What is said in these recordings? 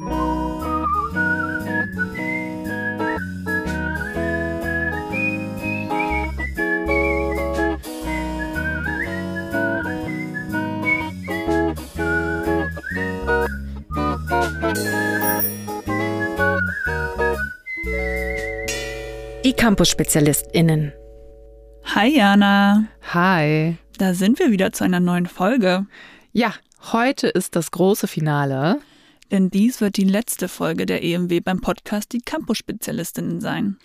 Die Campus-SpezialistInnen. Hi Jana. Hi. Da sind wir wieder zu einer neuen Folge. Ja, heute ist das große Finale. Denn dies wird die letzte Folge der EMW beim Podcast Die Campus-Spezialistinnen sein.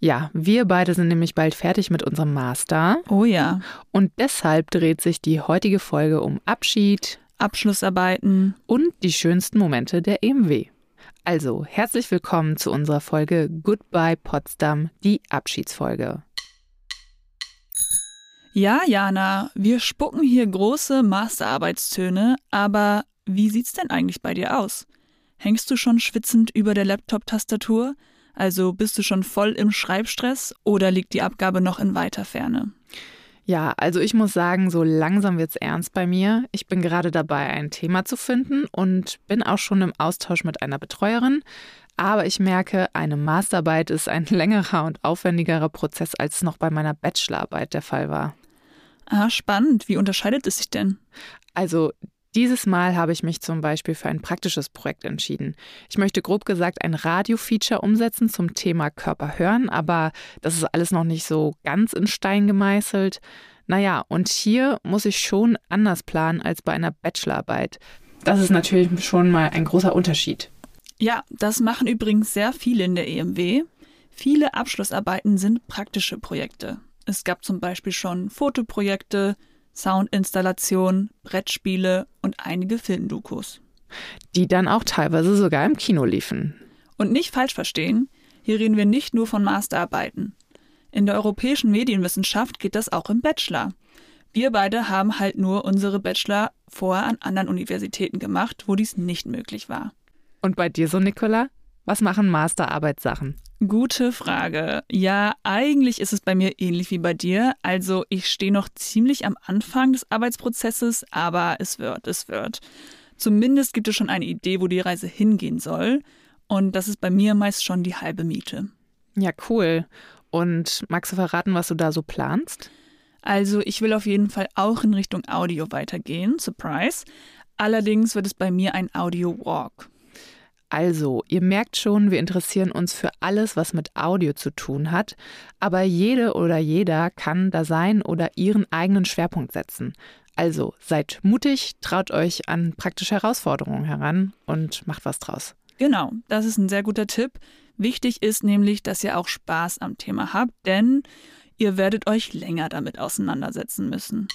Ja, wir beide sind nämlich bald fertig mit unserem Master. Oh ja. Und deshalb dreht sich die heutige Folge um Abschied, Abschlussarbeiten und die schönsten Momente der EMW. Also, herzlich willkommen zu unserer Folge Goodbye Potsdam, die Abschiedsfolge. Ja, Jana, wir spucken hier große Masterarbeitstöne, aber wie sieht's denn eigentlich bei dir aus? Hängst du schon schwitzend über der Laptop-Tastatur? Also bist du schon voll im Schreibstress oder liegt die Abgabe noch in weiter Ferne? Ja, also ich muss sagen, so langsam wird's ernst bei mir. Ich bin gerade dabei, ein Thema zu finden und bin auch schon im Austausch mit einer Betreuerin. Aber ich merke, eine Masterarbeit ist ein längerer und aufwendigerer Prozess, als es noch bei meiner Bachelorarbeit der Fall war. Ah, spannend. Wie unterscheidet es sich denn? Also dieses Mal habe ich mich zum Beispiel für ein praktisches Projekt entschieden. Ich möchte grob gesagt ein Radio-Feature umsetzen zum Thema Körper hören, aber das ist alles noch nicht so ganz in Stein gemeißelt. Naja, und hier muss ich schon anders planen als bei einer Bachelorarbeit. Das ist natürlich schon mal ein großer Unterschied. Ja, das machen übrigens sehr viele in der EMW. Viele Abschlussarbeiten sind praktische Projekte. Es gab zum Beispiel schon Fotoprojekte, Soundinstallationen, Brettspiele und einige Filmdokus. Die dann auch teilweise sogar im Kino liefen. Und nicht falsch verstehen, hier reden wir nicht nur von Masterarbeiten. In der europäischen Medienwissenschaft geht das auch im Bachelor. Wir beide haben halt nur unsere Bachelor vorher an anderen Universitäten gemacht, wo dies nicht möglich war. Und bei dir so, Nicola? Was machen Masterarbeitssachen? Gute Frage. Ja, eigentlich ist es bei mir ähnlich wie bei dir. Also ich stehe noch ziemlich am Anfang des Arbeitsprozesses, aber es wird, es wird. Zumindest gibt es schon eine Idee, wo die Reise hingehen soll. Und das ist bei mir meist schon die halbe Miete. Ja, cool. Und magst du verraten, was du da so planst? Also ich will auf jeden Fall auch in Richtung Audio weitergehen. Surprise. Allerdings wird es bei mir ein Audio Walk. Also, ihr merkt schon, wir interessieren uns für alles, was mit Audio zu tun hat, aber jede oder jeder kann da sein oder ihren eigenen Schwerpunkt setzen. Also, seid mutig, traut euch an praktische Herausforderungen heran und macht was draus. Genau, das ist ein sehr guter Tipp. Wichtig ist nämlich, dass ihr auch Spaß am Thema habt, denn ihr werdet euch länger damit auseinandersetzen müssen.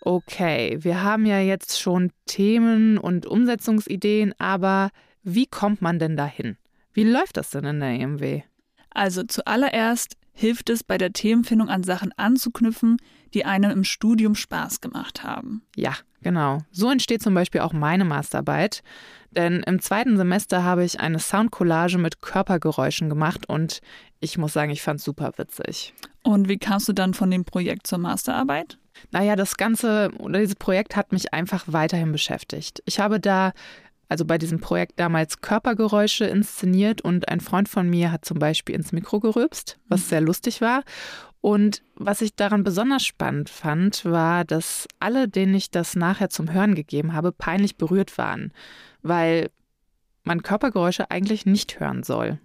Okay, wir haben ja jetzt schon Themen und Umsetzungsideen, aber wie kommt man denn dahin? Wie läuft das denn in der EMW? Also zuallererst hilft es bei der Themenfindung an Sachen anzuknüpfen, die einem im Studium Spaß gemacht haben. Ja, genau. So entsteht zum Beispiel auch meine Masterarbeit. Denn im zweiten Semester habe ich eine Soundcollage mit Körpergeräuschen gemacht und ich muss sagen, ich fand es super witzig. Und wie kamst du dann von dem Projekt zur Masterarbeit? Naja, das Ganze oder dieses Projekt hat mich einfach weiterhin beschäftigt. Ich habe da, also bei diesem Projekt damals Körpergeräusche inszeniert und ein Freund von mir hat zum Beispiel ins Mikro gerülpst, was sehr lustig war. Und was ich daran besonders spannend fand, war, dass alle, denen ich das nachher zum Hören gegeben habe, peinlich berührt waren, weil man Körpergeräusche eigentlich nicht hören soll.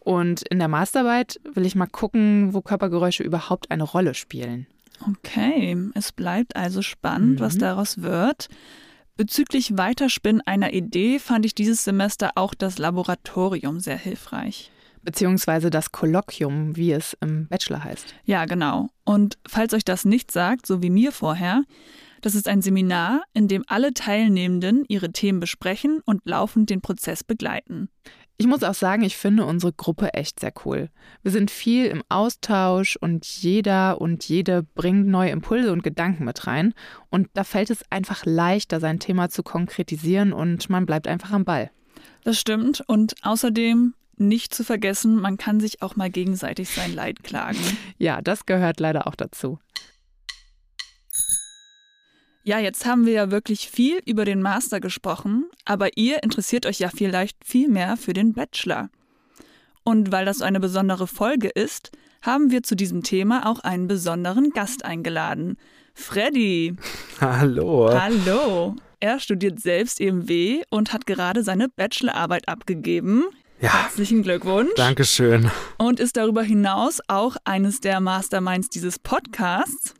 Und in der Masterarbeit will ich mal gucken, wo Körpergeräusche überhaupt eine Rolle spielen. Okay, es bleibt also spannend, mhm. was daraus wird. Bezüglich Weiterspinnen einer Idee fand ich dieses Semester auch das Laboratorium sehr hilfreich. Beziehungsweise das Kolloquium, wie es im Bachelor heißt. Ja, genau. Und falls euch das nicht sagt, so wie mir vorher, das ist ein Seminar, in dem alle Teilnehmenden ihre Themen besprechen und laufend den Prozess begleiten. Ich muss auch sagen, ich finde unsere Gruppe echt sehr cool. Wir sind viel im Austausch und jeder und jede bringt neue Impulse und Gedanken mit rein. Und da fällt es einfach leichter, sein Thema zu konkretisieren und man bleibt einfach am Ball. Das stimmt. Und außerdem nicht zu vergessen, man kann sich auch mal gegenseitig sein Leid klagen. Ja, das gehört leider auch dazu. Ja, jetzt haben wir ja wirklich viel über den Master gesprochen, aber ihr interessiert euch ja vielleicht viel mehr für den Bachelor. Und weil das so eine besondere Folge ist, haben wir zu diesem Thema auch einen besonderen Gast eingeladen. Freddy. Hallo. Hallo. Er studiert selbst EMW und hat gerade seine Bachelorarbeit abgegeben. Ja. Herzlichen Glückwunsch. Dankeschön. Und ist darüber hinaus auch eines der Masterminds dieses Podcasts.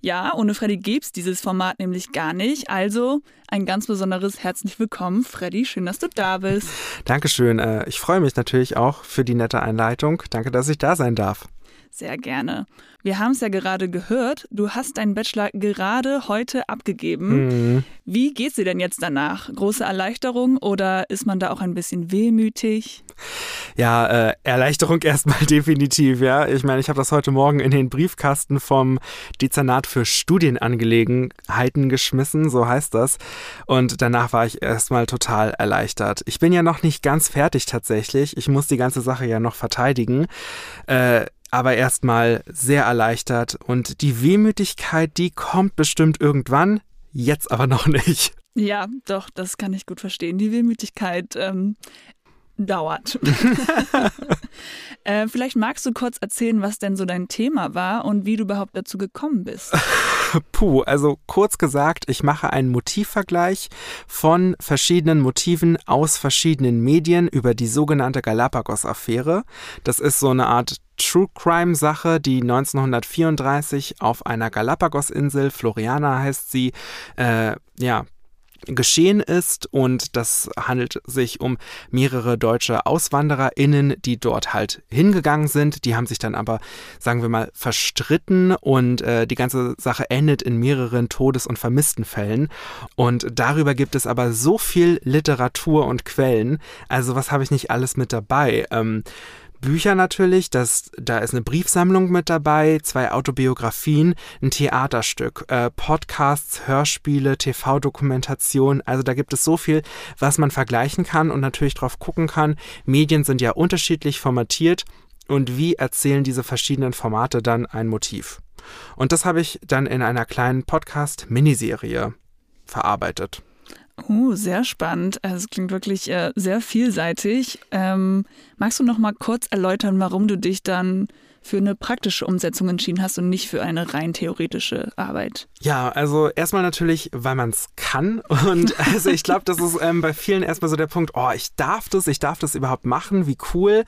Ja, ohne Freddy gäbe es dieses Format nämlich gar nicht. Also ein ganz besonderes herzlich willkommen, Freddy. Schön, dass du da bist. Dankeschön. Äh, ich freue mich natürlich auch für die nette Einleitung. Danke, dass ich da sein darf. Sehr gerne. Wir haben es ja gerade gehört, du hast deinen Bachelor gerade heute abgegeben. Mhm. Wie geht's dir denn jetzt danach? Große Erleichterung oder ist man da auch ein bisschen wehmütig? Ja, äh, Erleichterung erstmal definitiv, ja. Ich meine, ich habe das heute Morgen in den Briefkasten vom Dezernat für Studienangelegenheiten geschmissen, so heißt das. Und danach war ich erstmal total erleichtert. Ich bin ja noch nicht ganz fertig tatsächlich. Ich muss die ganze Sache ja noch verteidigen. Äh, aber erstmal sehr erleichtert und die Wehmütigkeit, die kommt bestimmt irgendwann, jetzt aber noch nicht. Ja, doch, das kann ich gut verstehen. Die Wehmütigkeit ähm, dauert. äh, vielleicht magst du kurz erzählen, was denn so dein Thema war und wie du überhaupt dazu gekommen bist. Puh, also kurz gesagt, ich mache einen Motivvergleich von verschiedenen Motiven aus verschiedenen Medien über die sogenannte Galapagos-Affäre. Das ist so eine Art True Crime Sache, die 1934 auf einer Galapagos-Insel, Floriana heißt sie, äh, ja, geschehen ist und das handelt sich um mehrere deutsche AuswandererInnen, die dort halt hingegangen sind. Die haben sich dann aber, sagen wir mal, verstritten und äh, die ganze Sache endet in mehreren Todes- und Vermisstenfällen. Und darüber gibt es aber so viel Literatur und Quellen. Also was habe ich nicht alles mit dabei? Ähm, Bücher natürlich, das, da ist eine Briefsammlung mit dabei, zwei Autobiografien, ein Theaterstück, äh, Podcasts, Hörspiele, TV-Dokumentation. Also da gibt es so viel, was man vergleichen kann und natürlich drauf gucken kann. Medien sind ja unterschiedlich formatiert und wie erzählen diese verschiedenen Formate dann ein Motiv. Und das habe ich dann in einer kleinen Podcast-Miniserie verarbeitet. Oh, sehr spannend. Also, es klingt wirklich äh, sehr vielseitig. Ähm, magst du noch mal kurz erläutern, warum du dich dann für eine praktische Umsetzung entschieden hast und nicht für eine rein theoretische Arbeit? Ja, also erstmal natürlich, weil man es kann. Und also ich glaube, das ist ähm, bei vielen erstmal so der Punkt, oh, ich darf das, ich darf das überhaupt machen, wie cool.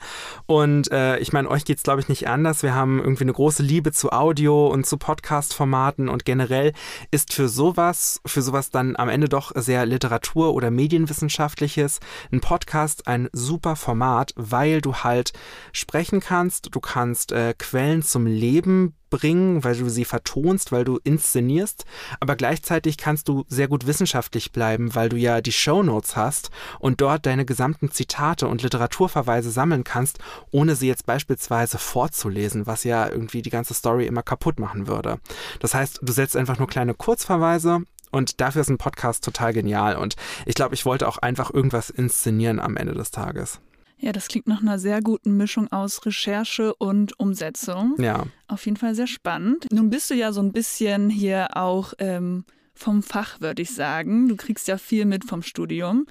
Und äh, ich meine, euch geht es, glaube ich, nicht anders. Wir haben irgendwie eine große Liebe zu Audio und zu Podcast-Formaten und generell ist für sowas, für sowas dann am Ende doch sehr Literatur- oder Medienwissenschaftliches ein Podcast ein super Format, weil du halt sprechen kannst, du kannst äh, Quellen zum Leben bringen, weil du sie vertonst, weil du inszenierst, aber gleichzeitig kannst du sehr gut wissenschaftlich bleiben, weil du ja die Show Notes hast und dort deine gesamten Zitate und Literaturverweise sammeln kannst, ohne sie jetzt beispielsweise vorzulesen, was ja irgendwie die ganze Story immer kaputt machen würde. Das heißt, du setzt einfach nur kleine Kurzverweise und dafür ist ein Podcast total genial und ich glaube, ich wollte auch einfach irgendwas inszenieren am Ende des Tages. Ja, das klingt nach einer sehr guten Mischung aus Recherche und Umsetzung. Ja. Auf jeden Fall sehr spannend. Nun bist du ja so ein bisschen hier auch ähm, vom Fach, würde ich sagen. Du kriegst ja viel mit vom Studium.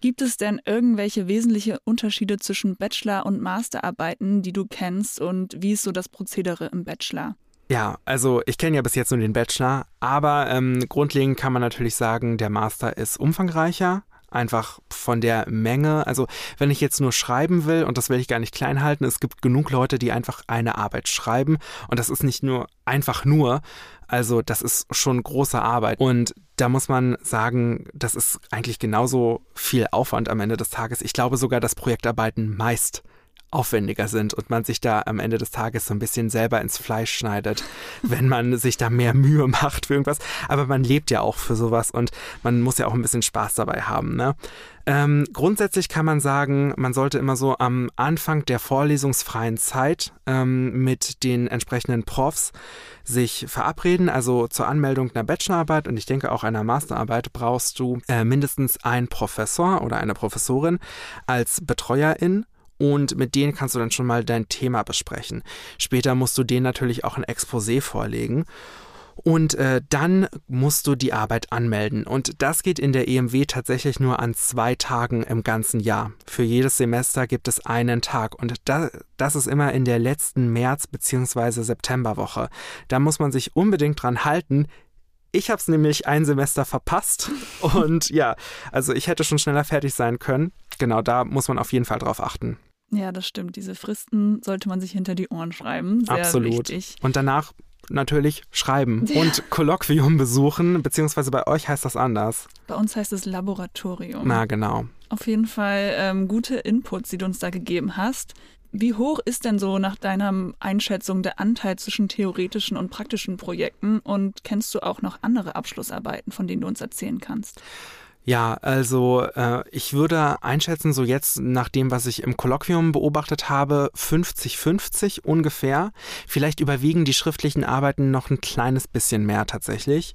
Gibt es denn irgendwelche wesentliche Unterschiede zwischen Bachelor- und Masterarbeiten, die du kennst und wie ist so das Prozedere im Bachelor? Ja, also ich kenne ja bis jetzt nur den Bachelor, aber ähm, grundlegend kann man natürlich sagen, der Master ist umfangreicher, einfach von der Menge. Also wenn ich jetzt nur schreiben will, und das will ich gar nicht klein halten, es gibt genug Leute, die einfach eine Arbeit schreiben und das ist nicht nur einfach nur, also das ist schon große Arbeit und da muss man sagen, das ist eigentlich genauso viel Aufwand am Ende des Tages. Ich glaube sogar, dass Projektarbeiten meist aufwendiger sind und man sich da am Ende des Tages so ein bisschen selber ins Fleisch schneidet, wenn man sich da mehr Mühe macht für irgendwas. Aber man lebt ja auch für sowas und man muss ja auch ein bisschen Spaß dabei haben. Ne? Ähm, grundsätzlich kann man sagen, man sollte immer so am Anfang der vorlesungsfreien Zeit ähm, mit den entsprechenden Profs sich verabreden. Also zur Anmeldung einer Bachelorarbeit und ich denke auch einer Masterarbeit brauchst du äh, mindestens einen Professor oder eine Professorin als Betreuerin und mit denen kannst du dann schon mal dein Thema besprechen. Später musst du denen natürlich auch ein Exposé vorlegen. Und äh, dann musst du die Arbeit anmelden. Und das geht in der EMW tatsächlich nur an zwei Tagen im ganzen Jahr. Für jedes Semester gibt es einen Tag. Und da, das ist immer in der letzten März- bzw. Septemberwoche. Da muss man sich unbedingt dran halten. Ich habe es nämlich ein Semester verpasst. Und ja, also ich hätte schon schneller fertig sein können. Genau, da muss man auf jeden Fall drauf achten. Ja, das stimmt. Diese Fristen sollte man sich hinter die Ohren schreiben. Sehr Absolut. Wichtig. Und danach natürlich schreiben ja. und Kolloquium besuchen, beziehungsweise bei euch heißt das anders. Bei uns heißt es Laboratorium. Na, genau. Auf jeden Fall ähm, gute Inputs, die du uns da gegeben hast. Wie hoch ist denn so nach deiner Einschätzung der Anteil zwischen theoretischen und praktischen Projekten? Und kennst du auch noch andere Abschlussarbeiten, von denen du uns erzählen kannst? Ja, also äh, ich würde einschätzen, so jetzt nach dem, was ich im Kolloquium beobachtet habe, 50-50 ungefähr. Vielleicht überwiegen die schriftlichen Arbeiten noch ein kleines bisschen mehr tatsächlich.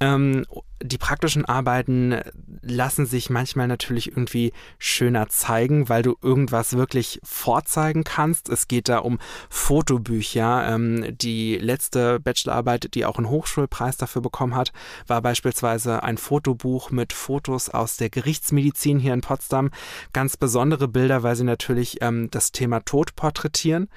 Ähm, die praktischen Arbeiten lassen sich manchmal natürlich irgendwie schöner zeigen, weil du irgendwas wirklich vorzeigen kannst. Es geht da um Fotobücher. Ähm, die letzte Bachelorarbeit, die auch einen Hochschulpreis dafür bekommen hat, war beispielsweise ein Fotobuch mit Fotos aus der Gerichtsmedizin hier in Potsdam. Ganz besondere Bilder, weil sie natürlich ähm, das Thema Tod porträtieren.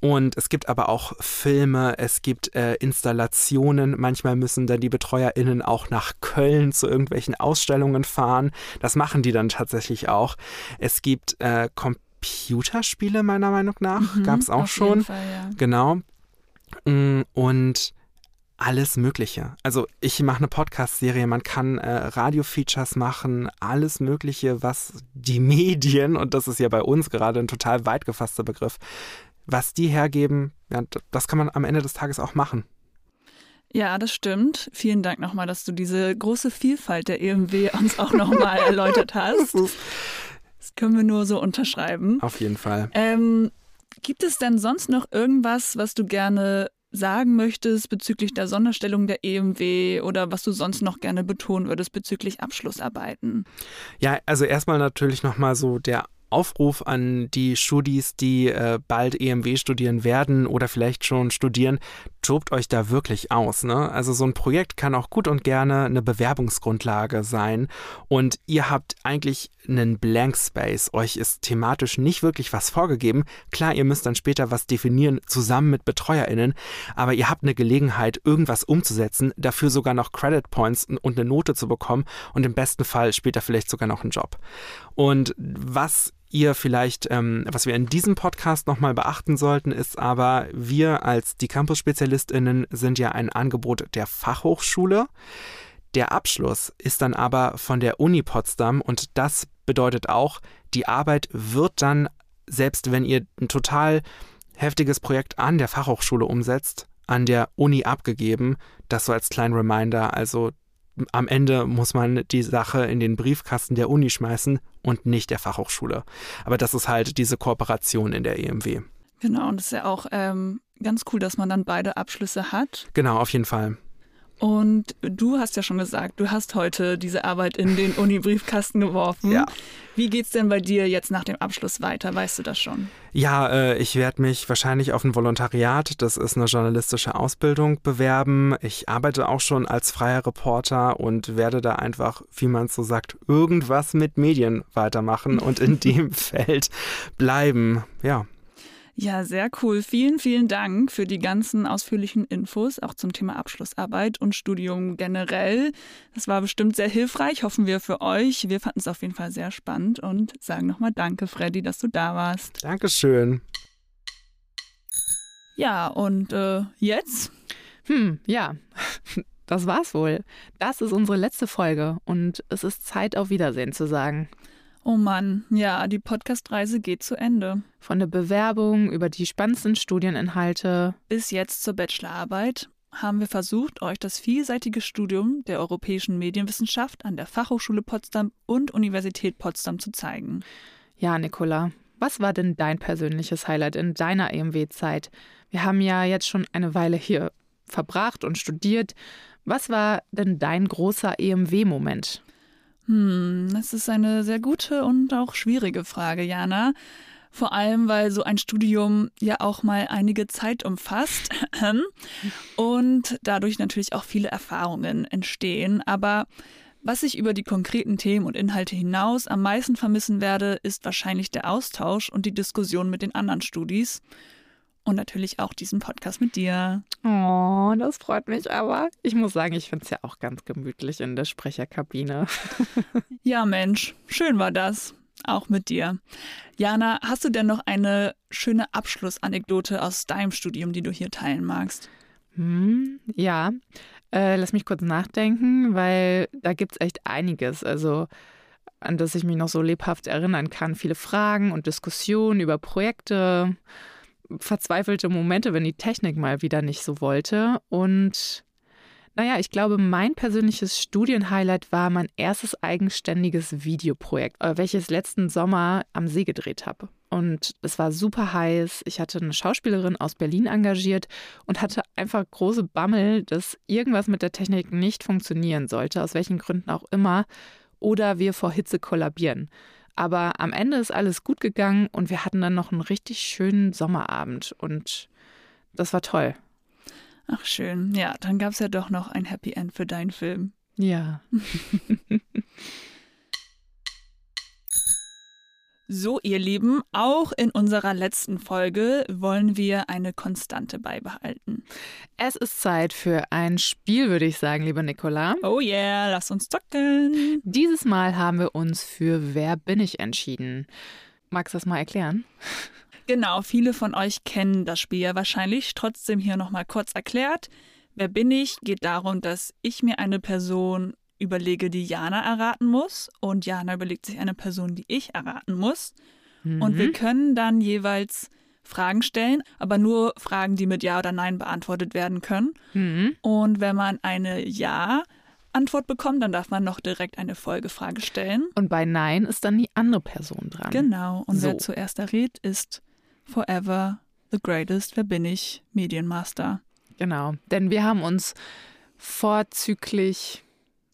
Und es gibt aber auch Filme, es gibt äh, Installationen. Manchmal müssen dann die BetreuerInnen auch nach Köln zu irgendwelchen Ausstellungen fahren. Das machen die dann tatsächlich auch. Es gibt äh, Computerspiele, meiner Meinung nach. Mhm, Gab es auch schon. Fall, ja. Genau. Mm, und alles Mögliche. Also ich mache eine Podcast-Serie, man kann äh, Radio-Features machen, alles Mögliche, was die Medien, und das ist ja bei uns gerade ein total weit gefasster Begriff, was die hergeben, ja, das kann man am Ende des Tages auch machen. Ja, das stimmt. Vielen Dank nochmal, dass du diese große Vielfalt der EMW uns auch nochmal erläutert hast. Das können wir nur so unterschreiben. Auf jeden Fall. Ähm, gibt es denn sonst noch irgendwas, was du gerne sagen möchtest bezüglich der Sonderstellung der EMW oder was du sonst noch gerne betonen würdest bezüglich Abschlussarbeiten? Ja, also erstmal natürlich nochmal so der Aufruf an die Studis, die äh, bald EMW studieren werden oder vielleicht schon studieren, tobt euch da wirklich aus. Ne? Also so ein Projekt kann auch gut und gerne eine Bewerbungsgrundlage sein und ihr habt eigentlich einen Blank Space. Euch ist thematisch nicht wirklich was vorgegeben. Klar, ihr müsst dann später was definieren, zusammen mit BetreuerInnen, aber ihr habt eine Gelegenheit, irgendwas umzusetzen, dafür sogar noch Credit Points und eine Note zu bekommen und im besten Fall später vielleicht sogar noch einen Job. Und was ihr vielleicht, ähm, was wir in diesem Podcast nochmal beachten sollten, ist aber, wir als die Campus-SpezialistInnen sind ja ein Angebot der Fachhochschule. Der Abschluss ist dann aber von der Uni Potsdam und das bedeutet auch, die Arbeit wird dann, selbst wenn ihr ein total heftiges Projekt an der Fachhochschule umsetzt, an der Uni abgegeben. Das so als kleinen Reminder. Also am Ende muss man die Sache in den Briefkasten der Uni schmeißen und nicht der Fachhochschule. Aber das ist halt diese Kooperation in der EMW. Genau, und das ist ja auch ähm, ganz cool, dass man dann beide Abschlüsse hat. Genau, auf jeden Fall. Und du hast ja schon gesagt, du hast heute diese Arbeit in den Uni-Briefkasten geworfen. Ja. Wie geht's denn bei dir jetzt nach dem Abschluss weiter? Weißt du das schon? Ja, äh, ich werde mich wahrscheinlich auf ein Volontariat, das ist eine journalistische Ausbildung, bewerben. Ich arbeite auch schon als freier Reporter und werde da einfach, wie man so sagt, irgendwas mit Medien weitermachen und in dem Feld bleiben. Ja. Ja, sehr cool. Vielen, vielen Dank für die ganzen ausführlichen Infos, auch zum Thema Abschlussarbeit und Studium generell. Das war bestimmt sehr hilfreich, hoffen wir für euch. Wir fanden es auf jeden Fall sehr spannend und sagen nochmal Danke, Freddy, dass du da warst. Dankeschön. Ja, und äh, jetzt? Hm, ja. Das war's wohl. Das ist unsere letzte Folge und es ist Zeit, auf Wiedersehen zu sagen. Oh Mann, ja, die Podcast-Reise geht zu Ende. Von der Bewerbung über die spannendsten Studieninhalte bis jetzt zur Bachelorarbeit haben wir versucht, euch das vielseitige Studium der europäischen Medienwissenschaft an der Fachhochschule Potsdam und Universität Potsdam zu zeigen. Ja, Nicola, was war denn dein persönliches Highlight in deiner EMW-Zeit? Wir haben ja jetzt schon eine Weile hier verbracht und studiert. Was war denn dein großer EMW-Moment? Hm, das ist eine sehr gute und auch schwierige Frage, Jana. Vor allem, weil so ein Studium ja auch mal einige Zeit umfasst und dadurch natürlich auch viele Erfahrungen entstehen. Aber was ich über die konkreten Themen und Inhalte hinaus am meisten vermissen werde, ist wahrscheinlich der Austausch und die Diskussion mit den anderen Studis. Und natürlich auch diesen Podcast mit dir. Oh, das freut mich aber. Ich muss sagen, ich finde es ja auch ganz gemütlich in der Sprecherkabine. ja, Mensch, schön war das. Auch mit dir. Jana, hast du denn noch eine schöne Abschlussanekdote aus deinem Studium, die du hier teilen magst? Hm, ja, äh, lass mich kurz nachdenken, weil da gibt es echt einiges. Also, an das ich mich noch so lebhaft erinnern kann. Viele Fragen und Diskussionen über Projekte, verzweifelte Momente, wenn die Technik mal wieder nicht so wollte. Und naja, ich glaube, mein persönliches Studienhighlight war mein erstes eigenständiges Videoprojekt, äh, welches letzten Sommer am See gedreht habe. Und es war super heiß. Ich hatte eine Schauspielerin aus Berlin engagiert und hatte einfach große Bammel, dass irgendwas mit der Technik nicht funktionieren sollte, aus welchen Gründen auch immer, oder wir vor Hitze kollabieren. Aber am Ende ist alles gut gegangen und wir hatten dann noch einen richtig schönen Sommerabend und das war toll. Ach schön. Ja, dann gab es ja doch noch ein Happy End für deinen Film. Ja. So, ihr Lieben, auch in unserer letzten Folge wollen wir eine Konstante beibehalten. Es ist Zeit für ein Spiel, würde ich sagen, lieber Nicola. Oh yeah, lass uns zocken. Dieses Mal haben wir uns für Wer bin ich entschieden. Magst du das mal erklären? Genau, viele von euch kennen das Spiel ja wahrscheinlich. Trotzdem hier nochmal kurz erklärt. Wer bin ich? geht darum, dass ich mir eine Person überlege, die Jana erraten muss. Und Jana überlegt sich eine Person, die ich erraten muss. Mhm. Und wir können dann jeweils Fragen stellen, aber nur Fragen, die mit Ja oder Nein beantwortet werden können. Mhm. Und wenn man eine Ja Antwort bekommt, dann darf man noch direkt eine Folgefrage stellen. Und bei Nein ist dann die andere Person dran. Genau. Und so. wer zuerst errät, ist Forever the Greatest, wer bin ich? Medienmaster. Genau, denn wir haben uns vorzüglich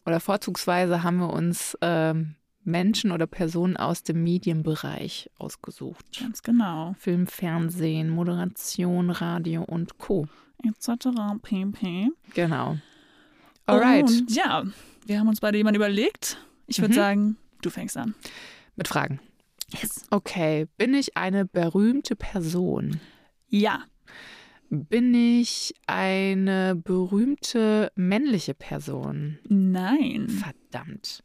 oder vorzugsweise haben wir uns ähm, Menschen oder Personen aus dem Medienbereich ausgesucht. Ganz genau. Film, Fernsehen, Moderation, Radio und Co. Etc. pp. Genau. Alright. Und ja, wir haben uns beide jemanden überlegt. Ich würde mhm. sagen, du fängst an. Mit Fragen. Yes. Okay, bin ich eine berühmte Person? Ja. Bin ich eine berühmte männliche Person? Nein. Verdammt.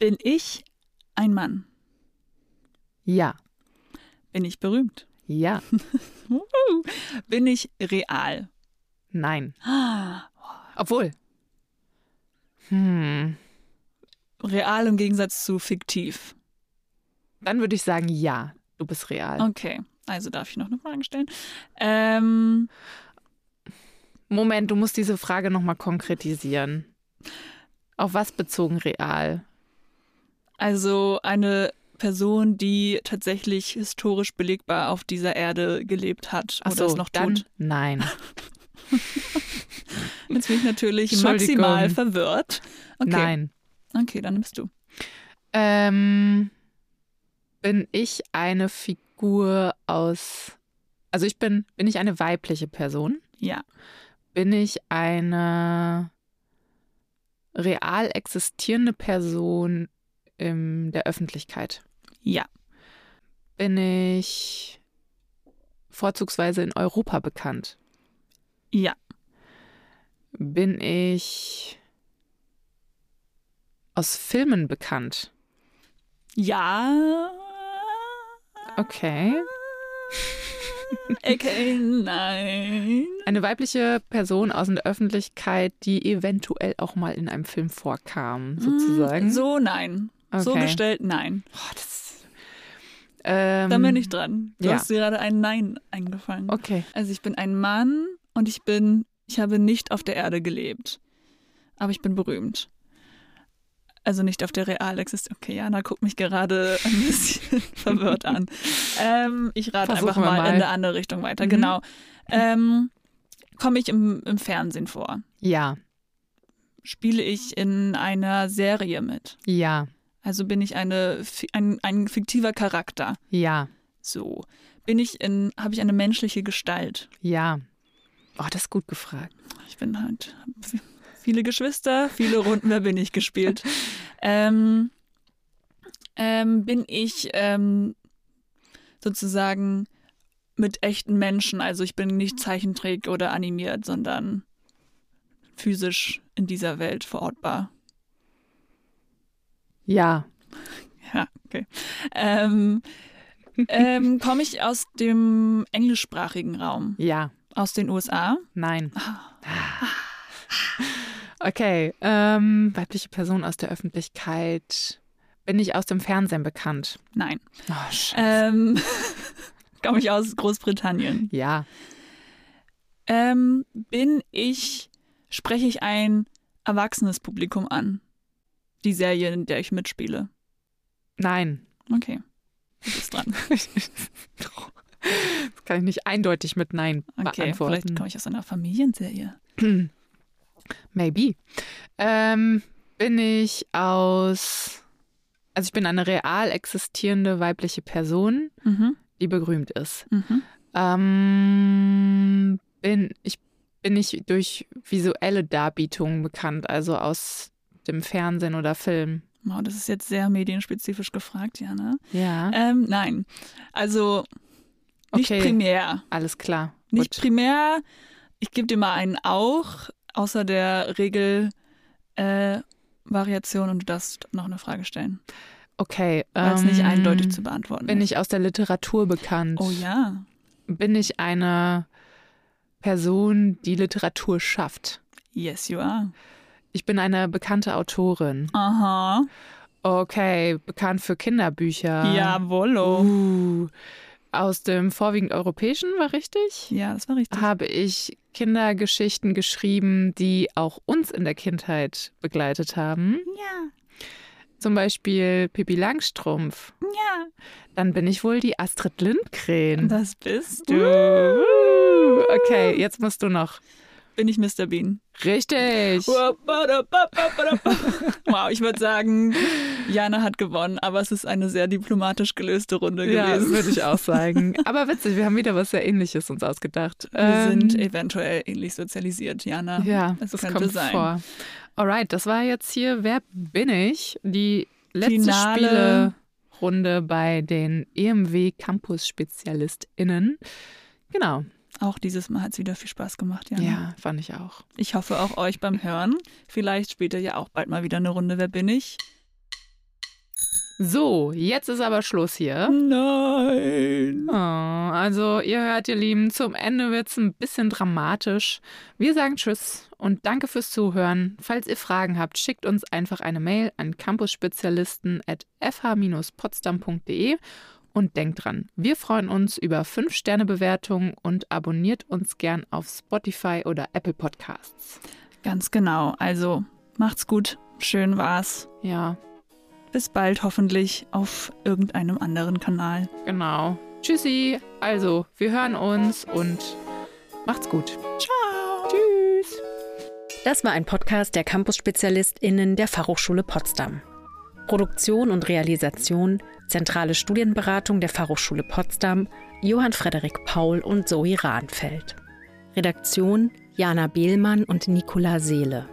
Bin ich ein Mann? Ja. Bin ich berühmt? Ja. Bin ich real? Nein. Obwohl. Hm. Real im Gegensatz zu fiktiv. Dann würde ich sagen, ja, du bist real. Okay, also darf ich noch eine Frage stellen? Ähm, Moment, du musst diese Frage nochmal konkretisieren. Auf was bezogen real? Also eine Person, die tatsächlich historisch belegbar auf dieser Erde gelebt hat Ach oder so, es noch dann tut? Nein. Jetzt bin ich natürlich maximal verwirrt. Okay. Nein. Okay, dann bist du. Ähm, bin ich eine Figur aus. Also ich bin, bin ich eine weibliche Person? Ja. Bin ich eine real existierende Person in der Öffentlichkeit? Ja. Bin ich vorzugsweise in Europa bekannt? Ja. Bin ich aus Filmen bekannt? Ja. Okay. Okay, nein. Eine weibliche Person aus der Öffentlichkeit, die eventuell auch mal in einem Film vorkam, sozusagen. So nein. Okay. So gestellt, nein. Oh, das, ähm, da bin ich dran. Du ja. hast gerade ein Nein eingefangen. Okay. Also ich bin ein Mann und ich bin, ich habe nicht auf der Erde gelebt. Aber ich bin berühmt. Also nicht auf der real existiert. Okay, Jana guckt mich gerade ein bisschen verwirrt an. Ähm, ich rate einfach mal, mal, in eine andere Richtung weiter. Mhm. Genau. Ähm, Komme ich im, im Fernsehen vor? Ja. Spiele ich in einer Serie mit? Ja. Also bin ich eine, ein, ein fiktiver Charakter? Ja. So. Bin ich in, habe ich eine menschliche Gestalt? Ja. Oh, das ist gut gefragt. Ich bin halt viele Geschwister, viele Runden, wer bin ich gespielt. ähm, ähm, bin ich ähm, sozusagen mit echten Menschen, also ich bin nicht Zeichentrick oder animiert, sondern physisch in dieser Welt verortbar. Ja. Ja, okay. Ähm, ähm, Komme ich aus dem englischsprachigen Raum? Ja. Aus den USA? Nein. Okay. Ähm, weibliche Person aus der Öffentlichkeit. Bin ich aus dem Fernsehen bekannt? Nein. Oh, Scheiße. Ähm, Komme ich aus Großbritannien? ja. Ähm, bin ich, spreche ich ein erwachsenes Publikum an? Die Serie, in der ich mitspiele. Nein. Okay. Du bist dran. Das kann ich nicht eindeutig mit Nein Okay, vielleicht beantworten. komme ich aus einer Familienserie. Maybe. Ähm, bin ich aus. Also ich bin eine real existierende weibliche Person, Mhm. die berühmt ist. Mhm. Ähm, bin ich bin ich durch visuelle Darbietungen bekannt, also aus dem Fernsehen oder Film. Wow, das ist jetzt sehr medienspezifisch gefragt, ja, ne? Ja. Ähm, nein. Also nicht Okay. primär. Alles klar. Nicht Gut. primär. Ich gebe dir mal einen auch, außer der Regel äh, Variation und du darfst noch eine Frage stellen. Okay. Weil es nicht ähm, eindeutig zu beantworten Bin ist. ich aus der Literatur bekannt? Oh ja. Bin ich eine Person, die Literatur schafft? Yes, you are. Ich bin eine bekannte Autorin. Aha. Okay, bekannt für Kinderbücher. Jawollo. Uh, aus dem vorwiegend europäischen, war richtig? Ja, das war richtig. Habe ich Kindergeschichten geschrieben, die auch uns in der Kindheit begleitet haben. Ja, Zum Beispiel Pippi Langstrumpf. ja. Dann bin ich wohl die Astrid Lindgren. Das bist du. Uh, okay, jetzt musst du noch. Bin ich Mr. Bean. Richtig. Wow, ich würde sagen, Jana hat gewonnen, aber es ist eine sehr diplomatisch gelöste Runde Ja, gewesen. würde ich auch sagen. Aber witzig, wir haben wieder was sehr Ähnliches uns ausgedacht. Wir Ähm, sind eventuell ähnlich sozialisiert, Jana. Ja, es das könnte kommt sein. vor. Alright, das war jetzt hier Wer bin ich? Die letzte Finale. Spielerunde bei den EMW Campus SpezialistInnen. Genau. Auch dieses Mal hat es wieder viel Spaß gemacht, Jana. Ja, fand ich auch. Ich hoffe auch euch beim Hören. Vielleicht ihr ja auch bald mal wieder eine Runde Wer bin ich? So, jetzt ist aber Schluss hier. Nein. Oh, also, ihr hört, ihr Lieben, zum Ende wird es ein bisschen dramatisch. Wir sagen Tschüss und danke fürs Zuhören. Falls ihr Fragen habt, schickt uns einfach eine Mail an campusspezialisten.fh-potsdam.de und denkt dran, wir freuen uns über 5-Sterne-Bewertungen und abonniert uns gern auf Spotify oder Apple Podcasts. Ganz genau. Also, macht's gut. Schön war's. Ja, Bis bald hoffentlich auf irgendeinem anderen Kanal. genau. Tschüssi. Also, wir hören uns und macht's gut. Ciao. Tschüss. Das war ein Podcast der Campus-SpezialistInnen der Fachhochschule Potsdam. Produktion und Realisation, zentrale Studienberatung der Fachhochschule Potsdam, Johann Frederik Paul und Zoe Rahnfeld. Redaktion Jana Behlmann und Nicola Seele.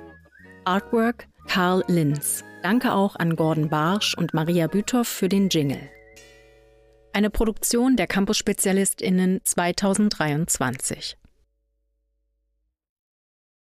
Artwork Karl Linz. Danke auch an Gordon Barsch und Maria Büthoff für den Jingle. Eine Produktion der Campus-SpezialistInnen 2023.